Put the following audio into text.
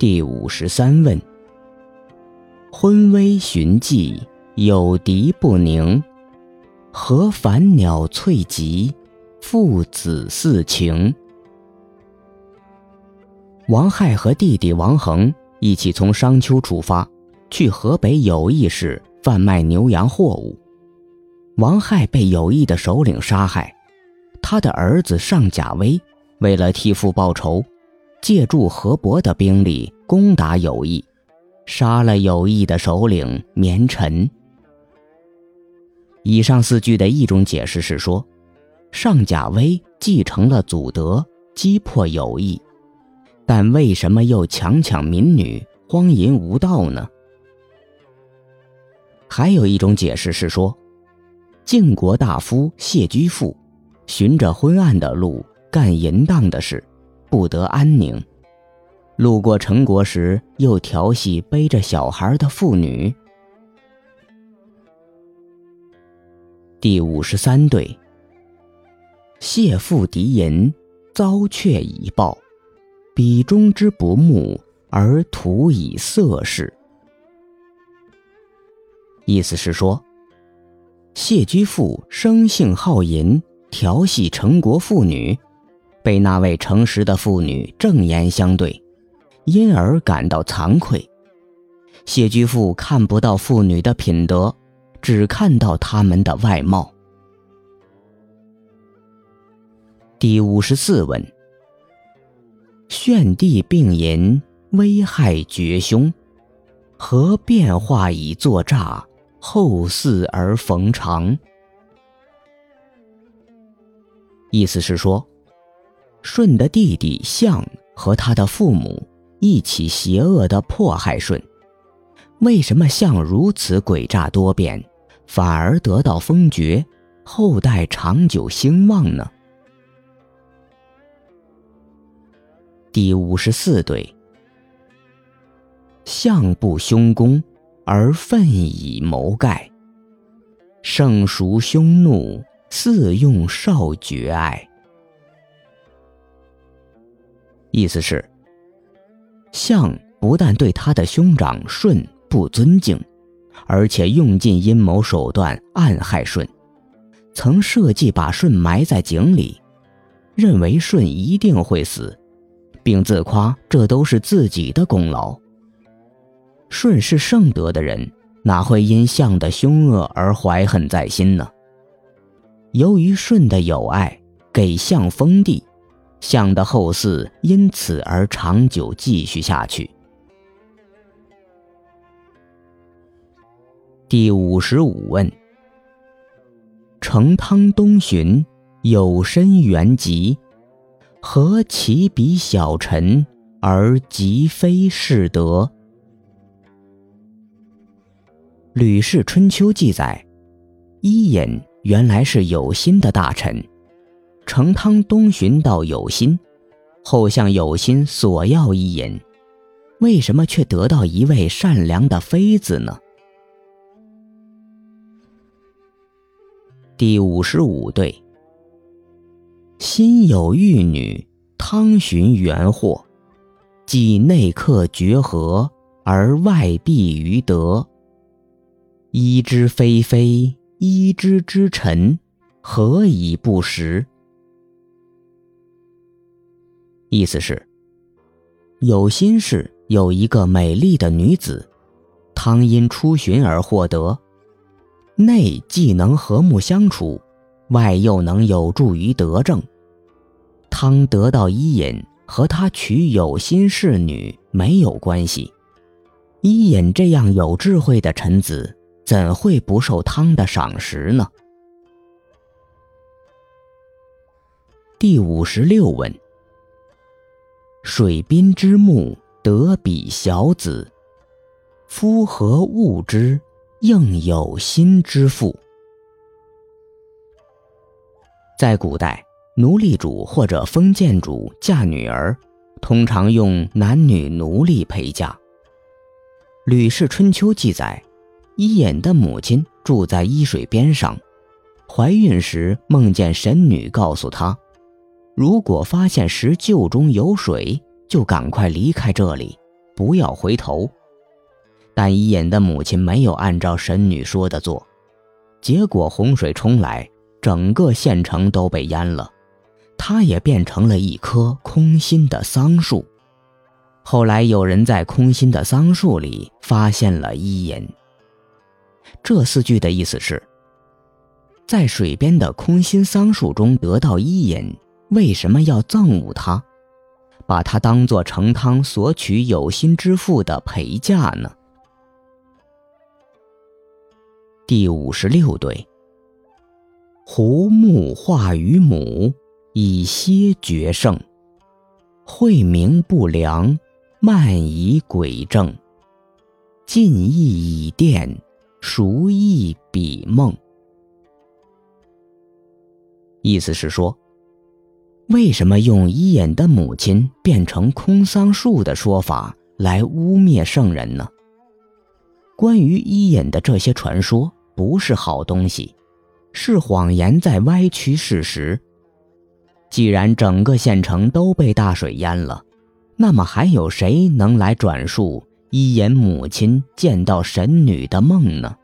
第五十三问：昏微寻迹，有敌不宁。何凡鸟翠集，父子似情。王亥和弟弟王恒一起从商丘出发，去河北有义市贩卖牛羊货物。王亥被有义的首领杀害，他的儿子尚甲威为了替父报仇，借助河伯的兵力攻打有义，杀了有义的首领绵臣。以上四句的一种解释是说，上甲威继承了祖德，击破有义，但为什么又强抢民女，荒淫无道呢？还有一种解释是说，晋国大夫谢居父，循着昏暗的路干淫荡的事，不得安宁，路过陈国时又调戏背着小孩的妇女。第五十三对，谢父敌淫，遭却以报，彼中之不睦，而徒以色事。意思是说，谢居父生性好淫，调戏陈国妇女，被那位诚实的妇女正言相对，因而感到惭愧。谢居父看不到妇女的品德。只看到他们的外貌。第五十四问：炫帝病淫，危害绝凶，何变化以作诈？后嗣而逢长。意思是说，舜的弟弟象和他的父母一起邪恶的迫害舜。为什么象如此诡诈多变？反而得到封爵，后代长久兴旺呢。第五十四对，相不凶功，而奋以谋盖。圣孰凶怒，似用少绝爱。意思是，相不但对他的兄长舜不尊敬。而且用尽阴谋手段暗害舜，曾设计把舜埋在井里，认为舜一定会死，并自夸这都是自己的功劳。舜是圣德的人，哪会因相的凶恶而怀恨在心呢？由于舜的友爱，给相封地，象的后嗣因此而长久继续下去。第五十五问：成汤东巡，有身原籍，何其比小臣而即非是德？《吕氏春秋》记载，伊尹原来是有心的大臣，成汤东巡到有心，后向有心索要伊尹，为什么却得到一位善良的妃子呢？第五十五对，心有玉女，汤寻原惑，既内克绝和，而外避于德。一之非非，一之之臣，何以不识？意思是，有心事有一个美丽的女子，汤因出巡而获得。内既能和睦相处，外又能有助于德政。汤得到伊尹和他娶有心侍女没有关系。伊尹这样有智慧的臣子，怎会不受汤的赏识呢？第五十六问：水滨之木得比小子，夫何物之？应有心之妇。在古代，奴隶主或者封建主嫁女儿，通常用男女奴隶陪嫁。《吕氏春秋》记载，伊尹的母亲住在伊水边上，怀孕时梦见神女告诉她，如果发现石臼中有水，就赶快离开这里，不要回头。但伊尹的母亲没有按照神女说的做，结果洪水冲来，整个县城都被淹了，她也变成了一棵空心的桑树。后来有人在空心的桑树里发现了伊尹。这四句的意思是：在水边的空心桑树中得到伊尹，为什么要憎恶他，把他当做成汤索取有心之妇的陪嫁呢？第五十六对。胡木化于母，以歇绝胜。晦明不良，慢以诡正。近意以电，熟意比梦。意思是说，为什么用伊尹的母亲变成空桑树的说法来污蔑圣人呢？关于伊尹的这些传说。不是好东西，是谎言在歪曲事实。既然整个县城都被大水淹了，那么还有谁能来转述伊尹母亲见到神女的梦呢？